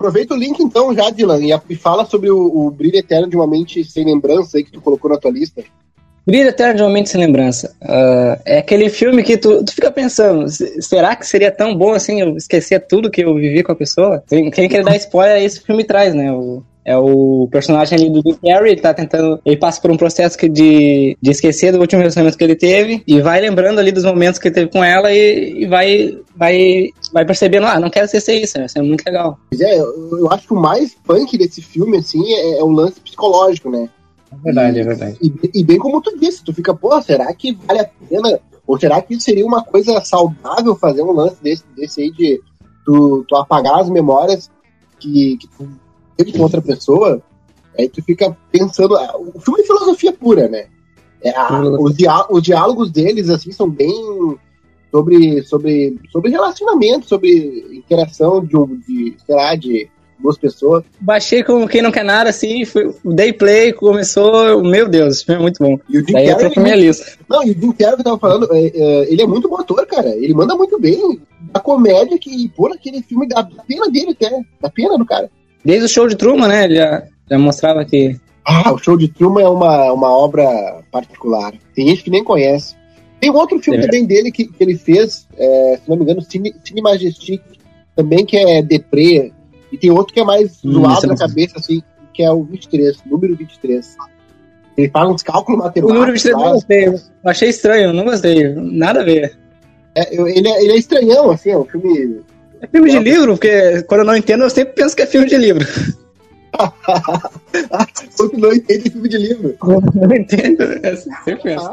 Aproveita o link então já, Dylan, e, fala sobre o, o Brilho Eterno de uma Mente Sem Lembrança aí que tu colocou na tua lista. Brilho Eterno de uma Mente Sem Lembrança. Uh, é aquele filme que tu, tu fica pensando, será que seria tão bom assim eu esquecer tudo que eu vivi com a pessoa? Quem, quem quer dar spoiler, esse filme traz, né? O, é o personagem ali do Jim Carrey, ele tá tentando. Ele passa por um processo que de, de esquecer do último relacionamento que ele teve e vai lembrando ali dos momentos que ele teve com ela e, e vai, vai, vai percebendo, ah, não quero esquecer isso, isso é muito legal. É, eu, eu acho que o mais punk desse filme, assim, é, é o lance psicológico, né? É verdade, e, é verdade. E, e, bem como tu disse, tu fica, pô, será que vale a pena? Ou será que seria uma coisa saudável fazer um lance desse, desse aí de tu, tu apagar as memórias que, que tu teve com outra pessoa, aí tu fica pensando. Ah, o filme é filosofia pura, né? É, a, os, diá os diálogos deles, assim, são bem sobre, sobre, sobre relacionamento, sobre interação de, de, sei lá, de duas pessoas. Baixei como quem não quer nada, assim, foi, o day play começou, meu Deus, esse filme é muito bom. E o Jim Daí Carrey, minha lista. Não, e o Jim Carrey que eu tava falando, é, é, ele é muito bom ator, cara, ele manda muito bem. A comédia que, por aquele filme, dá pena dele até, dá pena do cara. Desde o show de Truman, né? Ele já, já mostrava que. Ah, o show de Truman é uma, uma obra particular. Tem gente que nem conhece. Tem um outro filme é. também dele que, que ele fez, é, se não me engano, Cine, Cine Majestic, também que é deprê. E tem outro que é mais hum, zoado na cabeça, assim, que é o 23, número 23. Ele faz uns cálculos matemáticos. O número 23 não gostei. Eu achei estranho, não gostei. Nada a ver. É, ele, é, ele é estranhão, assim, é um filme é filme de livro? Porque quando eu não entendo, eu sempre penso que é filme de livro. Quando não entende filme de livro. não entendo, é sempre penso.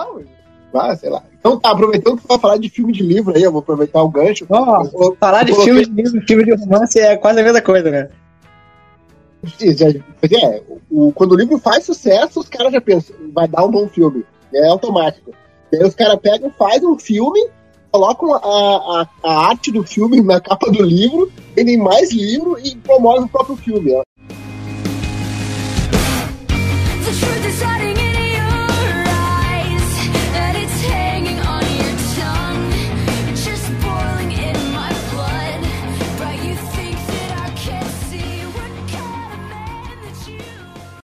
Ah, sei lá. Então tá, aproveitando que tu vai falar de filme de livro aí, eu vou aproveitar o gancho. Oh, vou, falar de coloquei... filme de livro, filme de romance é quase a mesma coisa, né? É, o, quando o livro faz sucesso, os caras já pensam, vai dar um bom filme. É automático. Aí os caras pegam, fazem um filme colocam a, a, a, arte do filme na capa do livro, vendem mais livro e promovem o próprio filme.